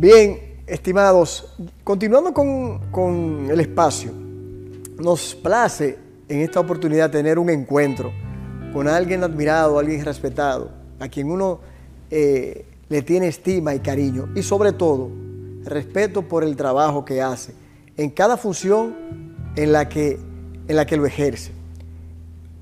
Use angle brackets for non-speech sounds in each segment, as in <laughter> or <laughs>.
Bien, estimados, continuando con, con el espacio, nos place en esta oportunidad tener un encuentro con alguien admirado, alguien respetado, a quien uno eh, le tiene estima y cariño y sobre todo respeto por el trabajo que hace en cada función en la que, en la que lo ejerce.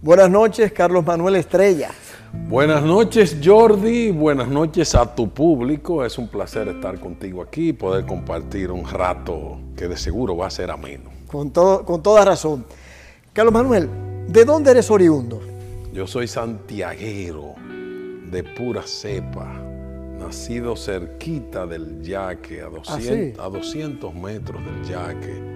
Buenas noches, Carlos Manuel Estrella. Buenas noches, Jordi. Buenas noches a tu público. Es un placer estar contigo aquí y poder compartir un rato que de seguro va a ser ameno. Con, todo, con toda razón. Carlos Manuel, ¿de dónde eres oriundo? Yo soy santiaguero de pura cepa, nacido cerquita del yaque, a 200, a 200 metros del yaque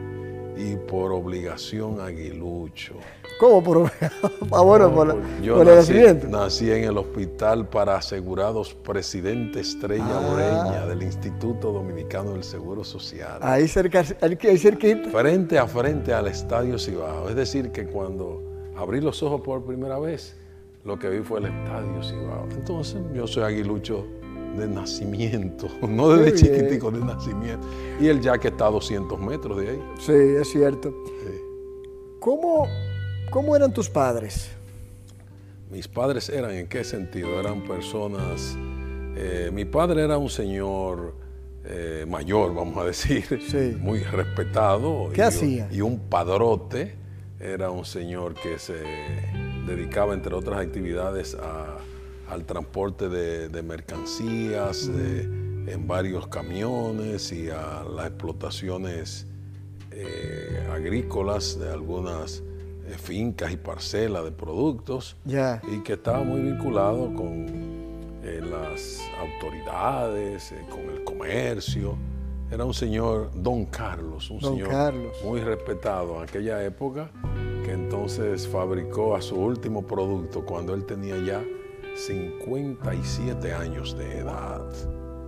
y por obligación aguilucho. ¿Cómo por <laughs> ah, bueno, por, yo nací, nací, en el hospital para asegurados presidente Estrella ah. del Instituto Dominicano del Seguro Social. Ahí cerca, ahí cerquita. Frente a frente al Estadio Cibao. Es decir, que cuando abrí los ojos por primera vez, lo que vi fue el Estadio Cibao. Entonces, yo soy aguilucho de nacimiento, <laughs> no desde chiquitico, de nacimiento. Y el que está a 200 metros de ahí. Sí, es cierto. ¿Cómo, ¿Cómo eran tus padres? Mis padres eran, ¿en qué sentido? Eran personas... Eh, mi padre era un señor eh, mayor, vamos a decir, muy respetado. ¿Qué hacía? Y un padrote. Era un señor que se dedicaba, entre otras actividades, a al transporte de, mercancías en varios camiones y a las explotaciones eh, agrícolas de algunas eh, fincas y parcelas de productos. Y que estaba muy vinculado con eh, las autoridades, con el comercio. Era un señor, don Carlos, un señor muy respetado en aquella época, que entonces fabricó a su último producto cuando él tenía ya 57 años de edad.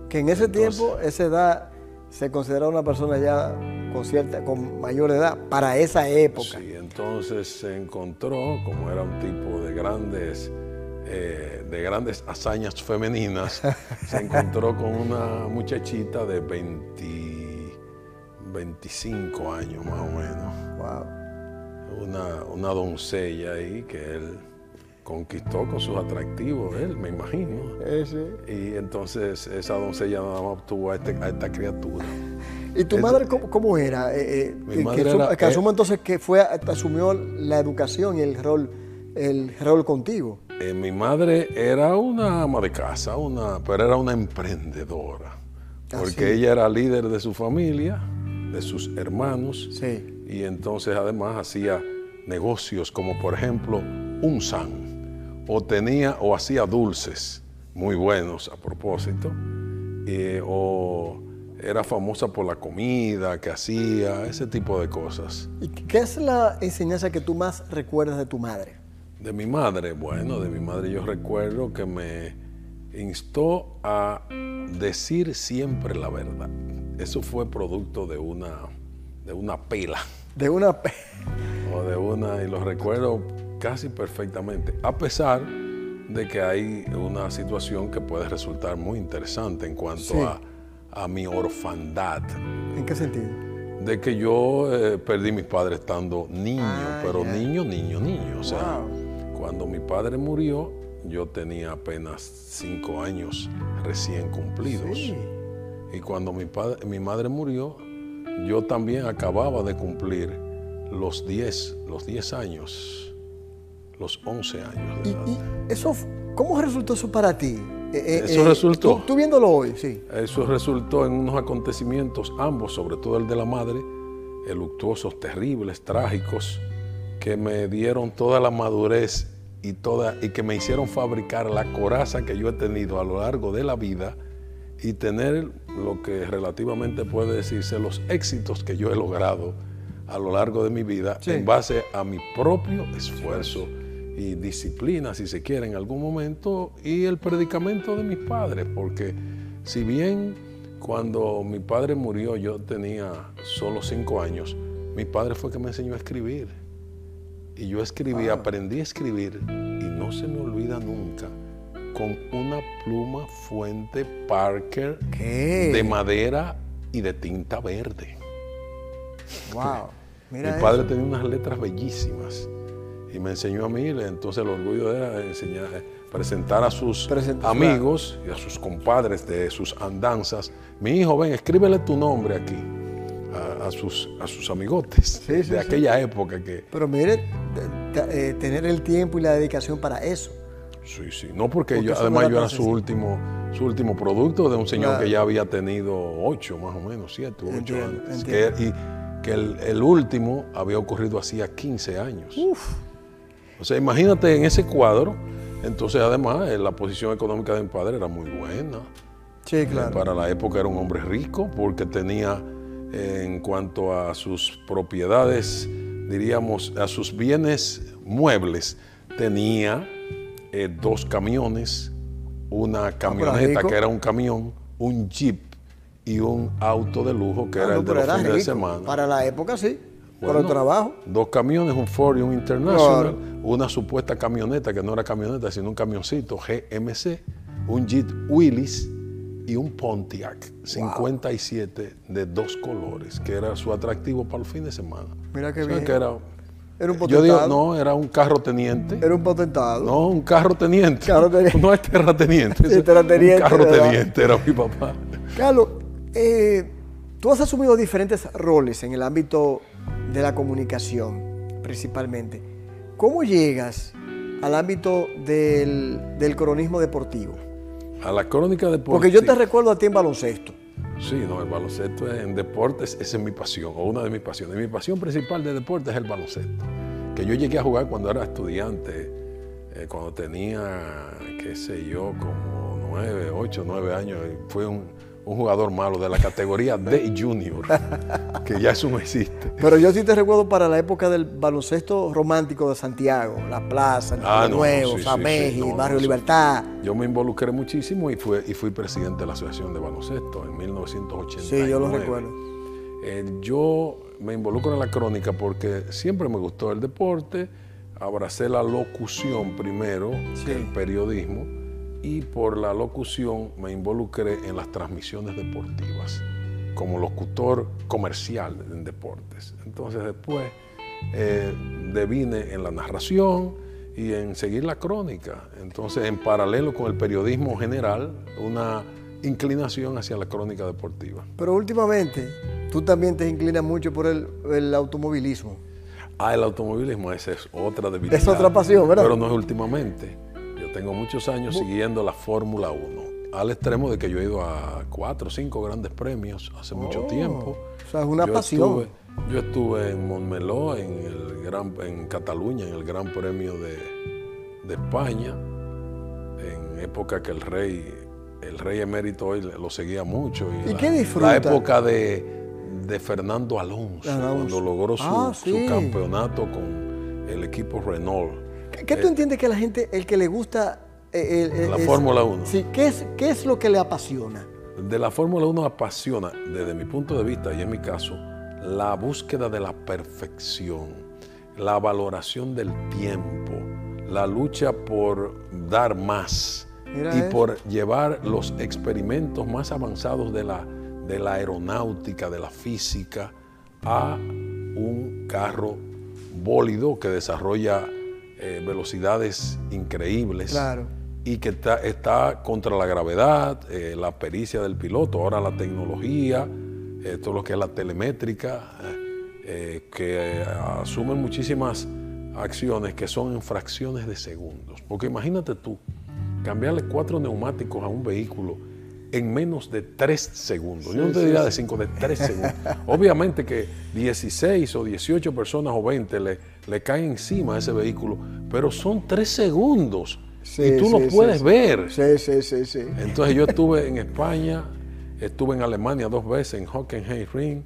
Que en ese tiempo, esa edad, se consideraba una persona ya con cierta, con mayor edad para esa época. Sí, entonces se encontró, como era un tipo de grandes, eh, de grandes hazañas femeninas, <laughs> se encontró con una muchachita de 20, 25 años más o menos. Wow. Una, una doncella ahí que él conquistó con sus atractivos, él, me imagino. Y entonces esa doncella nada más obtuvo a, este, esta criatura. ¿Y tu madre cómo, era? Eh, eh, mi madre que, era, que asumo entonces que fue, asumió la educación y el rol, el rol contigo. Eh, mi madre era una ama de casa, una, pero era una emprendedora. Ah, porque ella era líder de su familia, de sus hermanos. Sí. Y entonces además hacía negocios como por ejemplo un san o tenía o hacía dulces muy buenos a propósito, o era famosa por la comida que hacía, ese tipo de cosas. ¿Y qué es la enseñanza que tú más recuerdas de tu madre? De mi madre, bueno, de mi madre yo recuerdo que me instó a decir siempre la verdad. Eso fue producto de una, de una pela. De una pela. <laughs> O de una, y lo recuerdo casi perfectamente, a pesar de que hay una situación que puede resultar muy interesante en cuanto a, mi orfandad. ¿En qué sentido? De que yo eh, perdí a mis padres estando niño, ah, pero niño, niño, niño. O sea, cuando mi padre murió, yo tenía apenas cinco años recién cumplidos. Y cuando mi, padre, mi madre murió, yo también acababa de cumplir los 10 los 10 años los 11 años. ¿Y, eso, cómo resultó eso para ti? Eh, eh, eso eh, resultó. Tú, viéndolo hoy, sí. Eso resultó en unos acontecimientos, ambos, sobre todo el de la madre, luctuosos, terribles, trágicos, que me dieron toda la madurez y, toda, y que me hicieron fabricar la coraza que yo he tenido a lo largo de la vida y tener lo que relativamente puede decirse los éxitos que yo he logrado a lo largo de mi vida en base a mi propio esfuerzo y disciplina, si se quiere, en algún momento, y el predicamento de mis padres, porque si bien cuando mi padre murió yo tenía solo cinco años, mi padre fue que me enseñó a escribir. Y yo escribí, aprendí a escribir, y no se me olvida nunca con una pluma fuente Parker ¿Qué? de madera y de tinta verde. Wow. Mira Mi eso. padre tenía unas letras bellísimas y me enseñó a mí, entonces el orgullo era enseñar, presentar a sus Presentar, amigos y a sus compadres de sus andanzas. Mi hijo, ven, escríbele tu nombre aquí a, a sus, a sus amigotes Sí, de sí, aquella época que... Pero mire, eh, tener el tiempo y la dedicación para eso. Sí, sí, no porque, Porque yo, además yo era su último, su último producto de un señor Claro. que ya había tenido ocho, más o menos, siete, ocho Entiendo, años. entiendo. Que- y que el, el último había ocurrido hacía 15 años. O sea, imagínate en ese cuadro, entonces además eh, la posición económica de mi padre era muy buena. Sí, Eh, claro. Para la época era un hombre rico porque tenía eh, en cuanto a sus propiedades, diríamos, a sus bienes muebles, tenía eh, dos camiones, una camioneta rico. que era un camión, un jeep y un auto de lujo que Ah, era el de los fines de semana. Para la época, sí. Para Bueno, el trabajo. Dos camiones, un Ford y un International, Claro. una supuesta camioneta que no era camioneta, sino un camioncito GMC, un Jeep Willys y un Pontiac 57 de dos colores, que era su atractivo para los fines de semana. Mira qué O sea, bien. que era, Era un yo digo, potentado. no, era un carro teniente. Era un potentado. No, un carro teniente. Carro teniente. <laughs> No es terrateniente. Ese- terrateniente, Un carro teniente era mi papá. Carlos, eh, tú has asumido diferentes roles en el ámbito de la comunicación, principalmente. ¿Cómo llegas al ámbito del, del cronismo deportivo? A la crónica de Porque yo te recuerdo a ti en baloncesto. Sí, no, el baloncesto es- en deportes, es mi pasión, o una de mis pasiones. Mi pasión principal de deporte es el baloncesto. Que yo llegué a jugar cuando era estudiante, eh, cuando tenía, qué sé yo, como nueve, ocho, nueve años. y Fui un, un jugador malo de la categoría D Junior, <laughs> que ya eso no existe. Pero yo sí te recuerdo para la época del baloncesto romántico de Santiago, La Plaza, el Ah, no, Nuevo, sí, Sameji, sí, no, Barrio no. Libertad. Yo me involucré muchísimo y, fue, y fui presidente de la Asociación de Baloncesto en 1989. Sí, yo lo recuerdo. Eh, yo me involucro en la crónica porque siempre me gustó el deporte, abracé la locución primero que el periodismo y por la locución me involucré en las transmisiones deportivas como locutor comercial en deportes. Entonces después eh, devine en la narración y en seguir la crónica. Entonces en paralelo con el periodismo general, una inclinación hacia la crónica deportiva. Pero últimamente, tú también te inclinas mucho por el, el automovilismo. Ah, el automovilismo, esa es otra debilidad. Es otra pasión, ¿verdad? Pero no es últimamente. Tengo muchos años siguiendo la Fórmula 1, al extremo de que yo he ido a cuatro o cinco grandes premios hace mucho Oh, tiempo. o sea, es una Yo pasión. estuve- yo estuve en Montmeló, en, el gran, en Cataluña, en el Gran Premio de, de España, en época que el rey, el rey emérito hoy lo seguía mucho. ¿Y la, qué disfruta? La época de, de Fernando Alonso, Alonso. cuando logró su, Ah, su campeonato con el equipo Renault. ¿Qué, tú entiendes que la gente, el que le gusta... eh, el- La Fórmula 1. Sí, ¿qué es, ¿qué es lo que le apasiona? De la Fórmula 1 apasiona, desde mi punto de vista y en mi caso, la búsqueda de la perfección, la valoración del tiempo, la lucha por dar más Mira y eso. por llevar los experimentos más avanzados de la, de la aeronáutica, de la física, a un carro bólido que desarrolla eh, velocidades increíbles Claro. y que está, está contra la gravedad, eh, la pericia del piloto, ahora la tecnología, eh, todo lo que es la telemétrica, que asumen muchísimas acciones que son en fracciones de segundos. Porque imagínate tú, cambiarle cuatro neumáticos a un vehículo en menos de tres segundos. Yo no te sí, diría sí. de cinco, de tres <laughs> segundos. Obviamente que 16 o 18 personas o 20 le, le caen encima a ese vehículo, pero son tres segundos Sí, y tú sí, lo sí, puedes sí. ver. Sí, sí, sí, sí. Entonces yo estuve en España, estuve en Alemania dos veces, en Hockenheimring,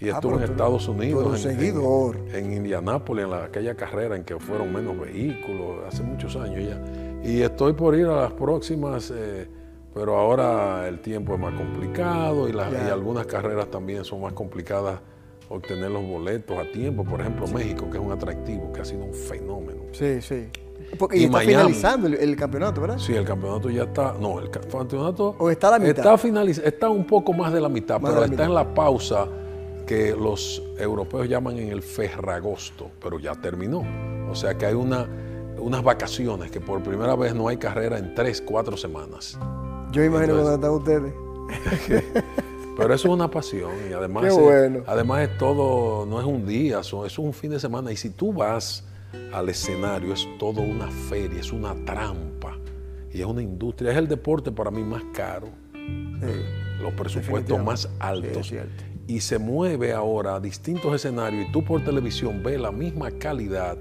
y Ah, estuve en Estados Unidos, en, seguidor. en, en Indianápolis, en la- aquella carrera en que fueron menos vehículos, hace muchos años ya. Y estoy por ir a las próximas, eh, pero ahora el tiempo es más complicado y, las- y algunas carreras también son más complicadas obtener los boletos a tiempo. Por ejemplo, México, que es un atractivo, que ha sido un fenómeno. Sí, sí. Porque, y, está finalizando el, campeonato, ¿verdad? Sí, el campeonato ya está. No, el campeonato. ¿O está a la mitad? Está, finaliz, está un poco más de la mitad, pero está en la pausa que los europeos llaman en el ferragosto, pero ya terminó. O sea que hay una, unas vacaciones que por primera vez no hay carrera en tres, cuatro semanas. Yo imagino dónde están ustedes. <laughs> Pero eso es una pasión y además, es, además es todo, no es un día, es un fin de semana. Y si tú vas al escenario, es todo una feria, es una trampa y es una industria. Es el deporte para mí más caro, los presupuestos más altos. y se mueve ahora a distintos escenarios y tú por televisión ves la misma calidad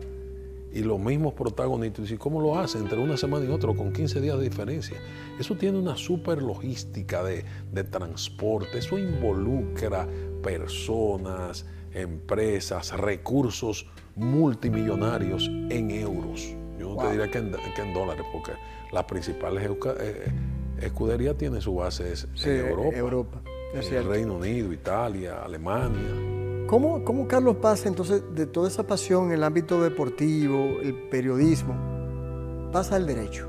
y los mismos protagonistas. ¿Y cómo lo hacen entre una semana y otra con 15 días de diferencia? Eso tiene una super logística de, transporte, eso involucra personas, empresas, recursos multimillonarios en euros. Yo no te diría que en, dólares, porque las principales eh, escuderías tienen su base en Europa. Europa. el Reino Unido, Italia, Alemania. ¿Cómo, ¿Cómo, Carlos pasa entonces de toda esa pasión en el ámbito deportivo, el periodismo, pasa al derecho?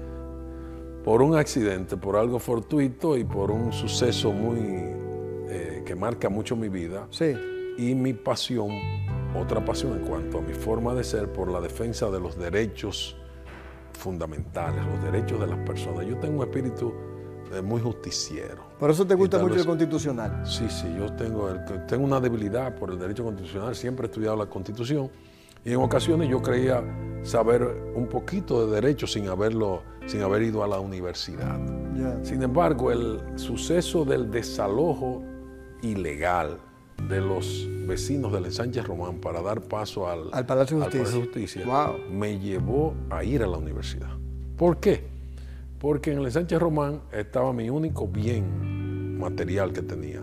Por un accidente, por algo fortuito y por un suceso muy eh, que marca mucho mi vida. Sí. Y mi pasión, otra pasión en cuanto a mi forma de ser, por la defensa de los derechos fundamentales, los derechos de las personas. Yo tengo un espíritu es muy justiciero. Por eso te gusta mucho el constitucional. Sí, sí, yo tengo, tengo una debilidad por el derecho constitucional, siempre he estudiado la constitución y en ocasiones yo creía saber un poquito de derecho sin, haberlo, sin haber ido a la universidad. Sin embargo, el suceso del desalojo ilegal de los vecinos del Sánchez Román para dar paso al, Palacio de Justicia, me llevó a ir a la universidad. ¿Por qué? Porque en el Sánchez Román estaba mi único bien material que tenía,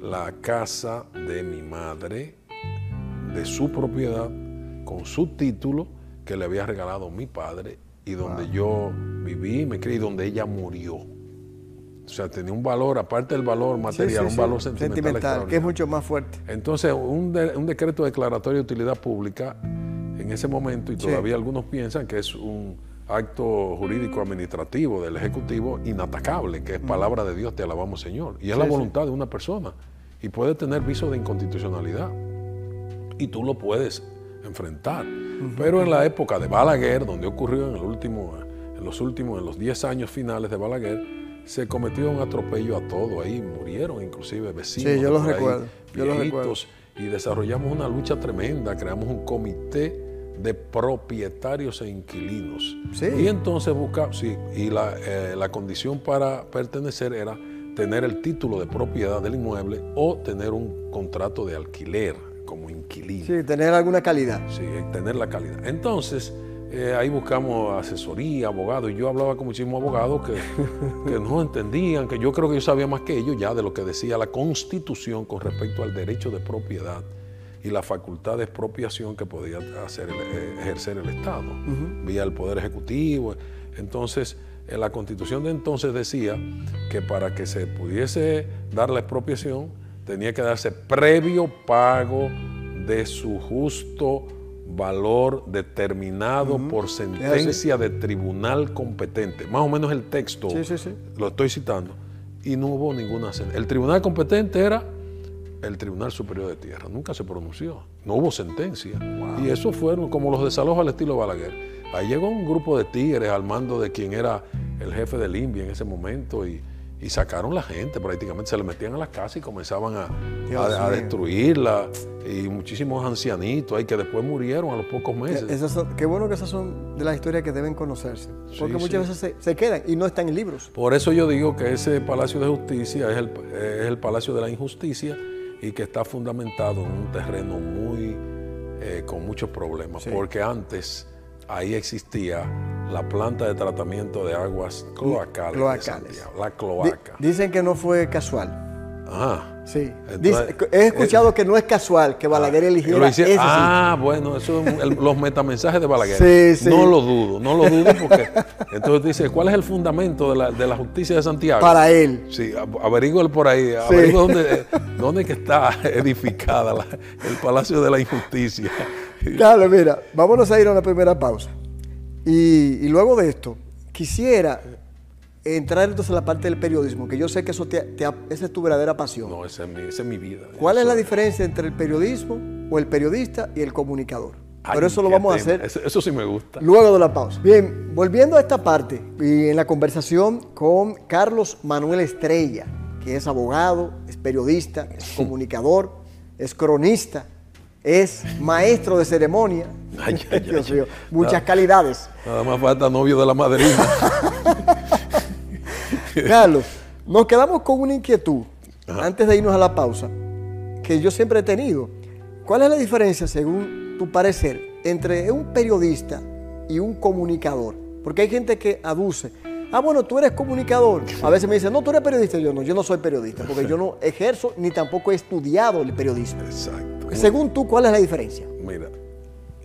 la casa de mi madre, de su propiedad, con su título que le había regalado mi padre y donde yo viví, me crié, donde ella murió. O sea, tenía un valor, aparte del valor material, un valor sentimental, que es mucho más fuerte. Entonces, un, un decreto declaratorio de utilidad pública en ese momento, y todavía algunos piensan que es un acto jurídico administrativo del Ejecutivo inatacable, que es palabra de Dios, te alabamos Señor. Y es la voluntad de una persona. Y puede tener viso de inconstitucionalidad. Y tú lo puedes enfrentar. Pero en la época de Balaguer, donde ocurrió en, el último, en los últimos, en los 10 años finales de Balaguer, se cometió un atropello a todo ahí, murieron inclusive vecinos. Sí, yo los recuerdo. yo los recuerdo. Y desarrollamos una lucha tremenda, creamos un comité de propietarios e inquilinos. Y entonces busca, sí, y la, eh, la, condición para pertenecer era tener el título de propiedad del inmueble o tener un contrato de alquiler como inquilino. Sí, tener alguna calidad. Sí, tener la calidad. Entonces, eh, ahí buscamos asesoría, abogados, y yo hablaba con muchísimos abogados que, <laughs> que no entendían, que yo creo que yo sabía más que ellos ya de lo que decía la constitución con respecto al derecho de propiedad y la facultad de expropiación que podía hacer eh, ejercer el Estado, vía el Poder Ejecutivo. Entonces, en la constitución de entonces decía que para que se pudiese dar la expropiación tenía que darse previo pago de su justo valor determinado por sentencia de tribunal competente. Más o menos el texto, lo estoy citando, y no hubo ninguna sentencia. El tribunal competente era el Tribunal Superior de Tierra. Nunca se pronunció, no hubo sentencia. Y eso fueron como los desalojos al estilo Balaguer. Ahí llegó un grupo de tigres al mando de quien era el jefe del INVI en ese momento y, sacaron la gente prácticamente, se le metían a la casa y comenzaban a, a, destruirla. Y muchísimos ancianitos ahí que después murieron a los pocos meses. qué bueno que esas son de las historias que deben conocerse, porque muchas veces se, quedan y no están en libros. Por eso yo digo que ese Palacio de Justicia es el, es el Palacio de la Injusticia y que está fundamentado en un terreno muy eh, con muchos problemas, porque antes ahí existía la planta de tratamiento de aguas cloacales, la cloaca. Dicen que no fue casual. Ajá. Sí. he escuchado que no es casual que Balaguer ah, eligiera ese Ah, bueno, eso los metamensajes de Balaguer. Sí, sí. No lo dudo, no lo dudo porque entonces dice, ¿cuál es el fundamento de la, de la justicia de Santiago? Para él. Sí, averígüelo por ahí, averigüe dónde, dónde que está <laughs> edificada el Palacio de la Injusticia. Claro, mira, vámonos a ir a una primera pausa. Y, y luego de esto, quisiera entrar entonces a la parte del periodismo, que yo sé que eso te, te ha- esa es tu verdadera pasión. No, esa es mi, esa es mi vida. ¿Cuál es la diferencia entre el periodismo o el periodista y el comunicador? Ay, Pero eso lo vamos a hacer Eso, eso sí me gusta. luego de la pausa. Bien, volviendo a esta parte y en la conversación con Carlos Manuel Estrella, que es abogado, es periodista, es <laughs> comunicador, es cronista, es maestro de ceremonia. Ay, ay, <laughs> Dios mío, muchas Nada. calidades. Nada más falta novio de la madrina. <laughs> <laughs> Carlos, nos quedamos con una inquietud antes de irnos a la pausa que yo siempre he tenido. ¿Cuál es la diferencia, según tu parecer, entre un periodista y un comunicador? Porque hay gente que aduce. Ah, bueno, tú eres comunicador. A veces me dicen, no, tú eres periodista. Yo no, yo no soy periodista, porque yo no ejerzo ni tampoco he estudiado el periodismo. Exacto. Según tú, ¿cuál es la diferencia? Mira,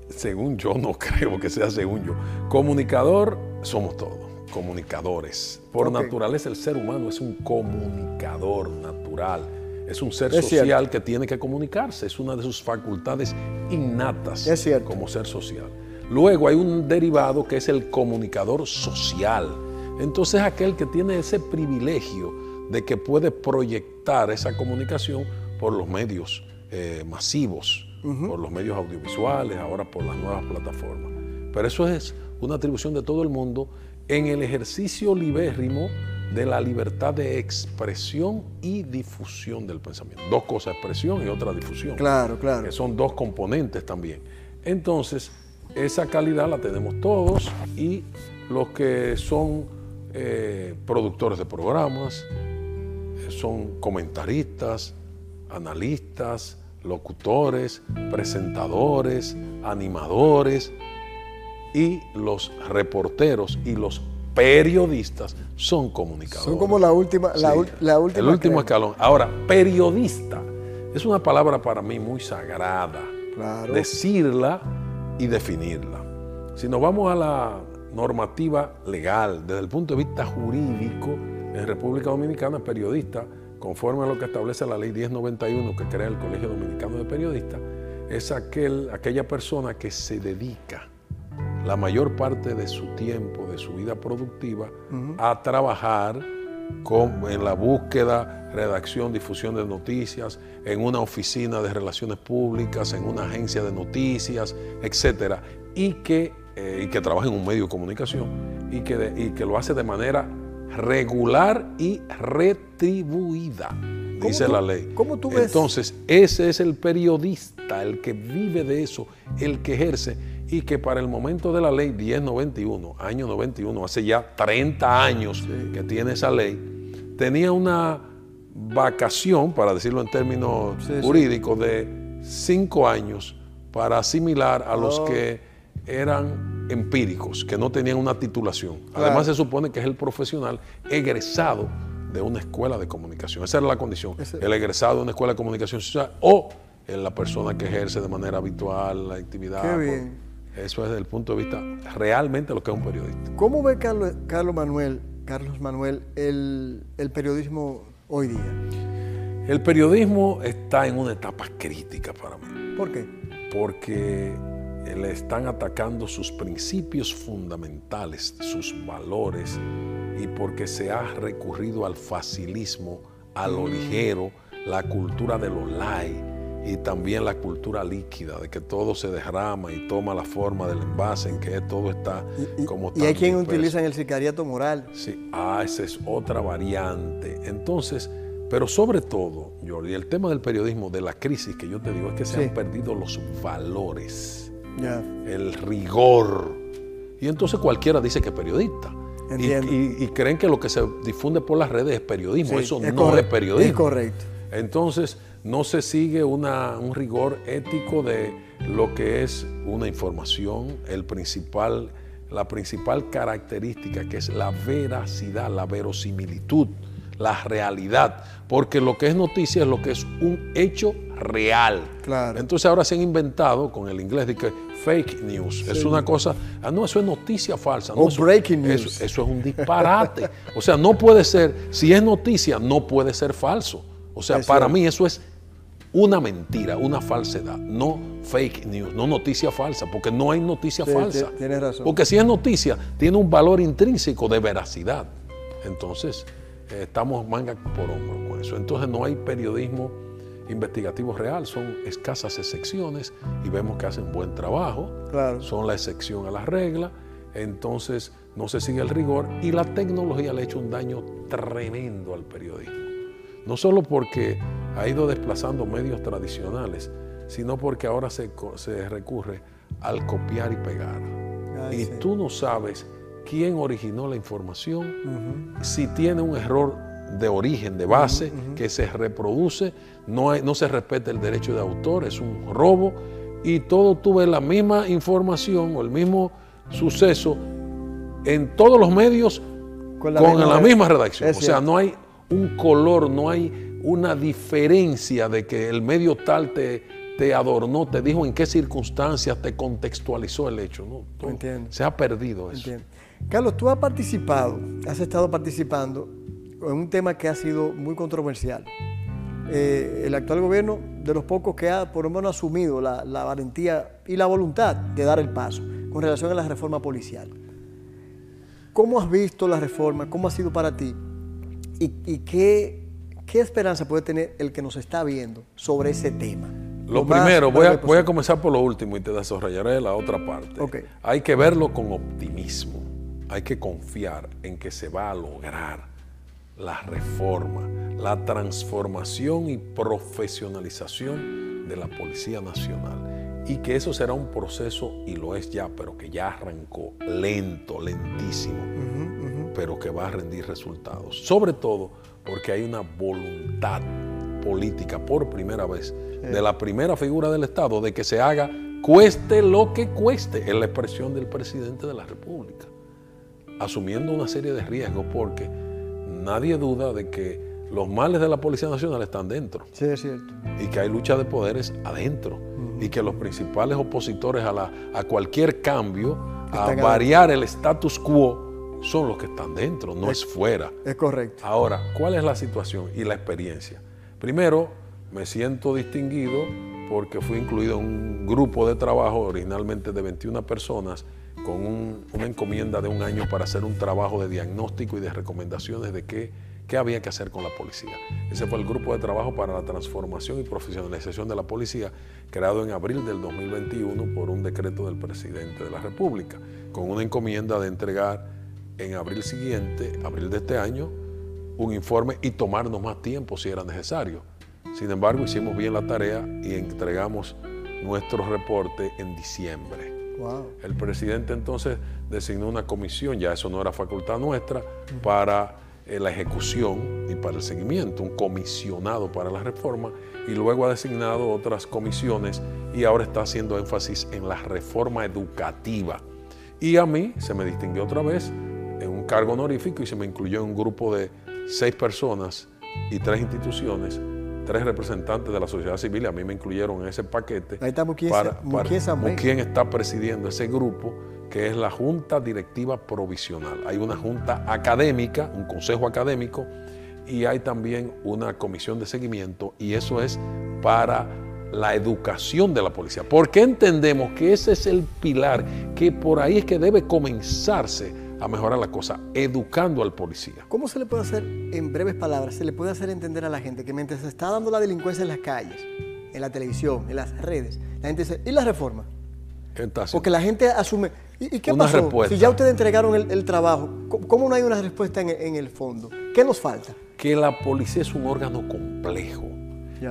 según yo, no <laughs> creo que sea según yo. Comunicador somos todos, comunicadores. Por naturaleza, el ser humano es un comunicador natural. Es un ser Es social cierto. que tiene que comunicarse. Es una de sus facultades innatas Es cierto. como ser social. Luego hay un derivado que es el comunicador social. Entonces aquel que tiene ese privilegio de que puede proyectar esa comunicación por los medios eh, masivos, por los medios audiovisuales, ahora por las nuevas plataformas. Pero eso es una atribución de todo el mundo en el ejercicio libérrimo de la libertad de expresión y difusión del pensamiento. Dos cosas, expresión y otra difusión Claro, claro. que son dos componentes también. Entonces, esa calidad la tenemos todos y los que son eh, productores de programas, eh, son comentaristas, analistas, locutores, presentadores, animadores y los reporteros y los periodistas son comunicadores. Son como la última, la, Sí, la última. El último crema. escalón. Ahora, periodista es una palabra para mí muy sagrada. Claro. Decirla y definirla. Si nos vamos a la normativa legal, desde el punto de vista jurídico, en República Dominicana, periodista, conforme a lo que establece la ley 1091 que crea el Colegio Dominicano de Periodistas, es aquel, aquella persona que se dedica la mayor parte de su tiempo, de su vida productiva, a trabajar con- en la búsqueda, redacción, difusión de noticias, en una oficina de relaciones públicas, en una agencia de noticias, etcétera, y que, eh, y que trabaja en un medio de comunicación y que, de- y que lo hace de manera regular y retribuida, dice tú- la ley. cómo tú ves? Entonces, ese es el periodista, el que vive de eso, el que ejerce y que para el momento de la ley 1091, año 91, hace ya 30 años que tiene esa ley, tenía una vacación, para decirlo en términos Sí, sí. jurídicos, de cinco años para asimilar a los Oh. que eran empíricos, que no tenían una titulación. Claro. Además se supone que es el profesional egresado de una escuela de comunicación. Esa era la condición. Ese- El egresado de una escuela de comunicación social o la persona que ejerce de manera habitual la actividad. Qué por- bien. Eso es desde el punto de vista realmente lo que es un periodista. ¿Cómo ve Carlos, Carlos Manuel, Carlos Manuel el, el periodismo hoy día? El periodismo está en una etapa crítica para mí. ¿Por qué? porque le están atacando sus principios fundamentales, sus valores, y porque se ha recurrido al facilismo, a lo ligero, la cultura de lo light y también la cultura líquida, de que todo se derrama y toma la forma del envase, en que todo está Y, como y hay quien utiliza el sicariato moral. Sí, ah, esa es otra variante. Entonces, pero sobre todo, Jordi, el tema del periodismo, de la crisis que yo te digo, es que se Sí. han perdido los valores, el rigor. Y entonces cualquiera dice que es periodista. Y, Entiendo. y- y creen que lo que se difunde por las redes es periodismo. Sí, Eso es no es periodismo. es correcto. Entonces, no se sigue una- un rigor ético de lo que es una información, el principal, la principal característica que es la veracidad, la verosimilitud, la realidad, porque lo que es noticia es lo que es un hecho real. Claro. Entonces ahora se han inventado con el inglés de que fake news es una cosa, ah, no, eso es noticia falsa. no, O eso- breaking news. eso es un disparate. O sea, no puede ser, si es noticia, no puede ser falso. O sea, para mí eso es una mentira, una falsedad, no fake news, no noticia falsa, porque no hay noticia falsa. Tienes razón. Porque si es noticia, tiene un valor intrínseco de veracidad. Entonces, eh, estamos manga por hombro con eso. Entonces, no hay periodismo investigativo real, son escasas excepciones y vemos que hacen buen trabajo, son la excepción a la regla, entonces no se sigue el rigor y la tecnología le ha hecho un daño tremendo al periodismo. No solo porque ha ido desplazando medios tradicionales, sino porque ahora se, recurre al copiar y pegar. y tú no sabes quién originó la información, si tiene un error de origen, de base, que se reproduce, no, no se respeta el derecho de autor, es un robo, y todo tuve la misma información o el mismo suceso en todos los medios con la, misma, redacción. O sea, no hay un color, no hay una diferencia de que el medio tal te, te adornó, te dijo en qué circunstancias te contextualizó el hecho. ¿no? Se ha perdido eso. Carlos, tú has participado, has estado participando en un tema que ha sido muy controversial. Eh, el actual gobierno, de los pocos que ha por lo menos asumido la, valentía y la voluntad de dar el paso con relación a la reforma policial. ¿Cómo has visto la reforma? ¿Cómo ha sido para ti? ¿Y, qué, qué, esperanza puede tener el que nos está viendo sobre ese tema? Lo, primero, voy a, voy a, comenzar por lo último y te desarrollaré la otra parte. Hay que verlo con optimismo. Hay que confiar en que se va a lograr la reforma, la transformación y profesionalización de la Policía Nacional. Y que eso será un proceso, y lo es ya, pero que ya arrancó lento, lentísimo, pero que va a rendir resultados. Sobre todo porque hay una voluntad política por primera vez de la primera figura del Estado de que se haga cueste lo que cueste, en la expresión del presidente de la República, asumiendo una serie de riesgos porque nadie duda de que los males de la Policía Nacional están dentro. Sí, es cierto. Y que hay lucha de poderes adentro. Y que los principales opositores a, la, a cualquier cambio, a variar el status quo, son los que están dentro, no es, fuera. Es correcto. Ahora, ¿cuál es la situación y la experiencia? Primero, me siento distinguido porque fui incluido en un grupo de trabajo originalmente de 21 personas con una encomienda de un año para hacer un trabajo de diagnóstico y de recomendaciones de qué, qué había que hacer con la policía. Ese fue el grupo de trabajo para la transformación y profesionalización de la policía, creado en abril del 2021 por un decreto del presidente de la República, con una encomienda de entregar en abril siguiente, abril de este año, un informe y tomarnos más tiempo si era necesario. Sin embargo, hicimos bien la tarea y entregamos nuestro reporte en diciembre. El presidente entonces designó una comisión, ya eso no era facultad nuestra, para eh, la ejecución y para el seguimiento, un comisionado para la reforma, y luego ha designado otras comisiones y ahora está haciendo énfasis en la reforma educativa. Y a mí se me distinguió otra vez en un cargo honorífico y se me incluyó en un grupo de seis personas y tres instituciones tres representantes de la sociedad civil, a mí me incluyeron en ese paquete. Ahí está para, quién está presidiendo ese grupo, que es la Junta Directiva Provisional. Hay una junta académica, un consejo académico, y hay también una comisión de seguimiento, y eso es para la educación de la policía. Porque entendemos que ese es el pilar, que por ahí es que debe comenzarse a mejorar la cosa, educando al policía. ¿Cómo se le puede hacer, en breves palabras, se le puede hacer entender a la gente que mientras se está dando la delincuencia en las calles, en la televisión, en las redes, la gente dice, ¿y la reforma? Porque la gente asume, ¿y, qué pasó? Si ya ustedes entregaron el, trabajo, ¿cómo no hay una respuesta en, el fondo? ¿Qué nos falta? Que la policía es un órgano complejo,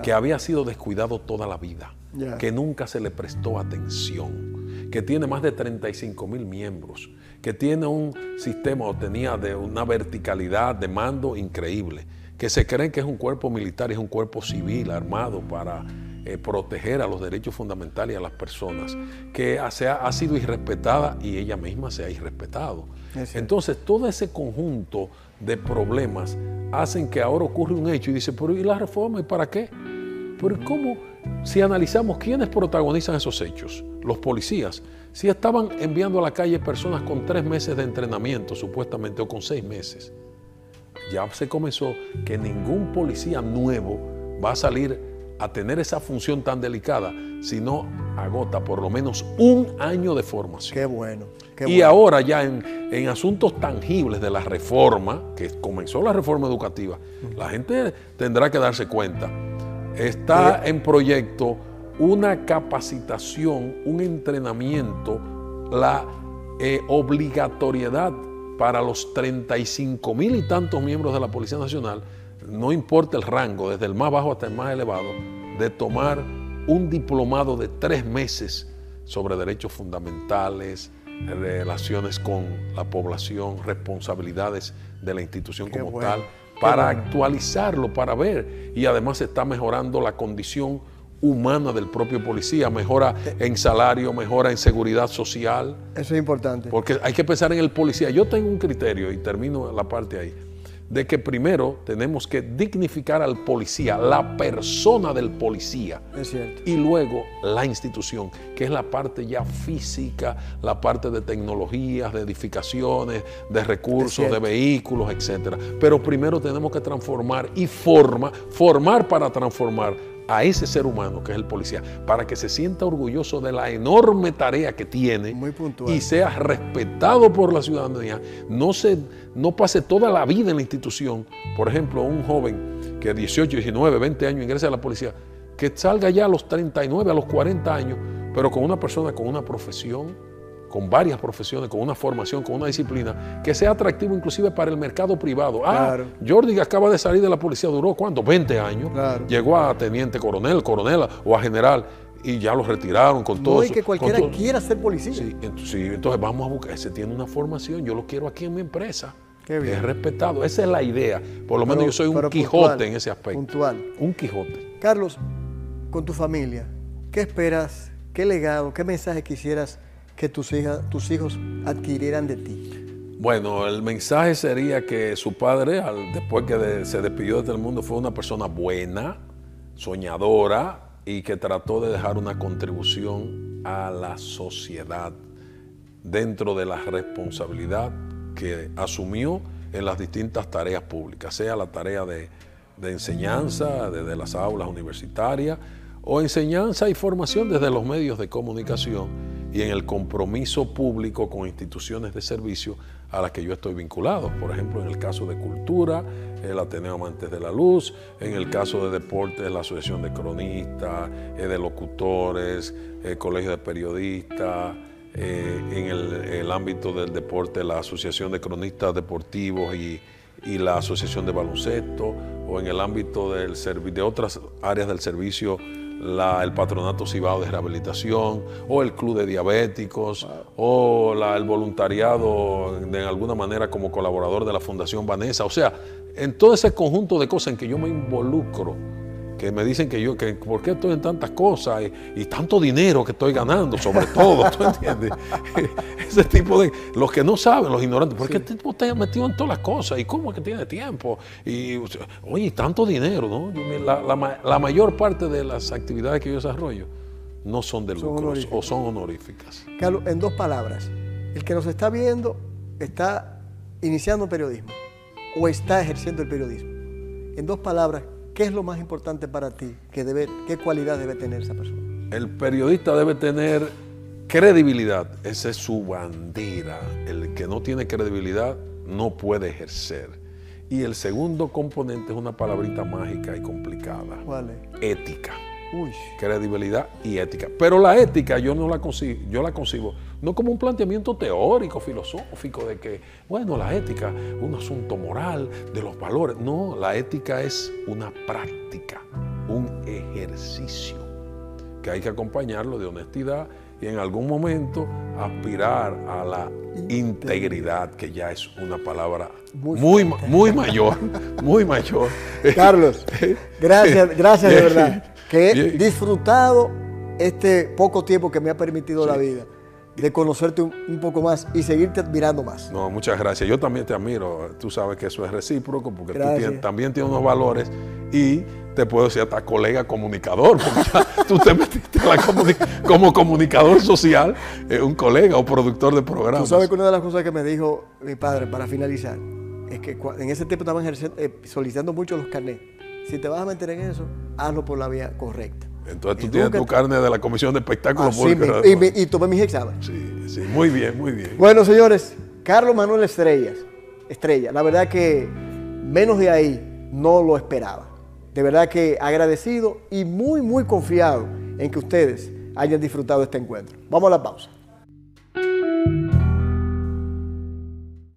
que había sido descuidado toda la vida, que nunca se le prestó atención, que tiene más de 35 mil miembros, que tiene un sistema o tenía de una verticalidad de mando increíble, que se creen que es un cuerpo militar, es un cuerpo civil armado para eh, proteger a los derechos fundamentales y a las personas, que ha, ha sido irrespetada y ella misma se ha irrespetado. Entonces, todo ese conjunto de problemas hacen que ahora ocurre un hecho y dice, pero ¿y la reforma? ¿Y para qué? Pero ¿cómo? Si analizamos quiénes protagonizan esos hechos, los policías, si estaban enviando a la calle personas con tres meses de entrenamiento, supuestamente, o con seis meses, ya se comenzó que ningún policía nuevo va a salir a tener esa función tan delicada si no agota por lo menos un año de formación. Qué bueno. Qué y bueno. ahora ya en, en asuntos tangibles de la reforma, que comenzó la reforma educativa, la gente tendrá que darse cuenta. Está en proyecto una capacitación, un entrenamiento, la eh, obligatoriedad para los 35 mil y tantos miembros de la Policía Nacional, no importa el rango, desde el más bajo hasta el más elevado, de tomar un diplomado de tres meses sobre derechos fundamentales, relaciones con la población, responsabilidades de la institución Qué como bueno, tal, para bueno. actualizarlo, para ver. Y además se está mejorando la condición humana del propio policía, mejora en salario, mejora en seguridad social, Eso es importante. porque hay que pensar en el policía. Yo tengo un criterio, y termino la parte ahí, de que primero tenemos que dignificar al policía, la persona del policía, Es cierto. y luego la institución, que es la parte ya física, la parte de tecnologías, de edificaciones, de recursos, de vehículos, etcétera. Pero primero tenemos que transformar y forma, formar para transformar a ese ser humano que es el policía, para que se sienta orgulloso de la enorme tarea que tiene Muy y sea respetado por la ciudadanía, no, se, no pase toda la vida en la institución. Por ejemplo, un joven que 18, 19, 20 años ingresa a la policía, que salga ya a los 39, a los 40 años, pero con una persona con una profesión, con varias profesiones, con una formación, con una disciplina, que sea atractivo inclusive para el mercado privado. Ah, Claro. Jordi que acaba de salir de la policía, duró cuánto, 20 años, Claro. llegó a teniente coronel, coronela o a general y ya lo retiraron con todo. No su- que cualquiera todo- quiera ser policía. Sí, ent- sí, entonces vamos a buscar, ese tiene una formación, yo lo quiero aquí en mi empresa. Qué bien. Es respetado, esa es la idea. Por lo menos yo soy un Quijote puntual, en ese aspecto. puntual. Un Quijote. Carlos, con tu familia, ¿qué esperas? ¿Qué legado? ¿Qué mensaje quisieras que tus, tus hijos adquirieran de ti? Bueno, el mensaje sería que su padre, después que se despidió de este mundo, fue una persona buena, soñadora y que trató de dejar una contribución a la sociedad dentro de la responsabilidad que asumió en las distintas tareas públicas, sea la tarea de enseñanza desde las aulas universitarias o enseñanza y formación desde los medios de comunicación y en el compromiso público con instituciones de servicio a las que yo estoy vinculado. Por ejemplo, en el caso de cultura, el Ateneo Amantes de la Luz, en el caso de deportes, la Asociación de Cronistas, eh, de Locutores, el Colegio de Periodistas, eh, en el, el ámbito del deporte, la Asociación de Cronistas Deportivos y, y la Asociación de Baloncesto, o en el ámbito del de otras áreas del servicio, la- el Patronato Cibao de Rehabilitación, o el Club de Diabéticos, o la- el voluntariado de alguna manera como colaborador de la Fundación Vanessa. O sea, en todo ese conjunto de cosas en que yo me involucro que me dicen que yo, que por qué estoy en tantas cosas y, y tanto dinero que estoy ganando, sobre <laughs> todo, ¿tú entiendes? <laughs> Ese tipo de, los que no saben, los ignorantes, ¿por qué este tipo está metido en todas las cosas? ¿Y cómo es que tiene tiempo? Y, oye, tanto dinero, ¿no? Yo la, la ma- la mayor parte de las actividades que yo desarrollo no son de honoríficas. o son honoríficas. Carlos, en dos palabras, el que nos está viendo está iniciando periodismo o está ejerciendo el periodismo. En dos palabras, ¿qué es lo más importante para ti? ¿Qué, debe, qué cualidad debe tener esa persona? El periodista debe tener credibilidad, esa es su bandera. El que no tiene credibilidad no puede ejercer. Y el segundo componente es una palabrita mágica y complicada, ¿Cuál es? ética. Uy, Credibilidad y ética. Pero la ética yo no la concibo, yo la concibo no como un planteamiento teórico, filosófico, de que, bueno, la ética, un asunto moral, de los valores. No, la ética es una práctica, un ejercicio que hay que acompañarlo de honestidad y en algún momento aspirar a la integridad, que ya es una palabra Muy muy, ma- muy mayor, muy mayor. <laughs> Carlos, gracias, gracias de verdad. <laughs> Que he disfrutado este poco tiempo que me ha permitido la vida de conocerte un, poco más y seguirte admirando más. No, muchas gracias. Yo también te admiro. Tú sabes que eso es recíproco porque tú tienes- también tienes unos valores y te puedo decir hasta colega comunicador, porque ya <laughs> tú te metiste a la comuni- como comunicador social, eh, un colega o productor de Tú programas. sabes que una de las cosas que me dijo mi padre para finalizar es que en ese tiempo estaban eh, solicitando mucho los carnets. Si te vas a meter en eso, hazlo por la vía correcta. Entonces tú tienes tu carne de la Comisión de Espectáculos Así Públicos. y, tomé mis exámenes. Sí, sí, muy bien, muy bien. Bueno, señores, Carlos Manuel Estrellas, Estrella, la verdad que menos de ahí no lo esperaba. De verdad que agradecido y muy, muy confiado en que ustedes hayan disfrutado de este encuentro. Vamos a la pausa.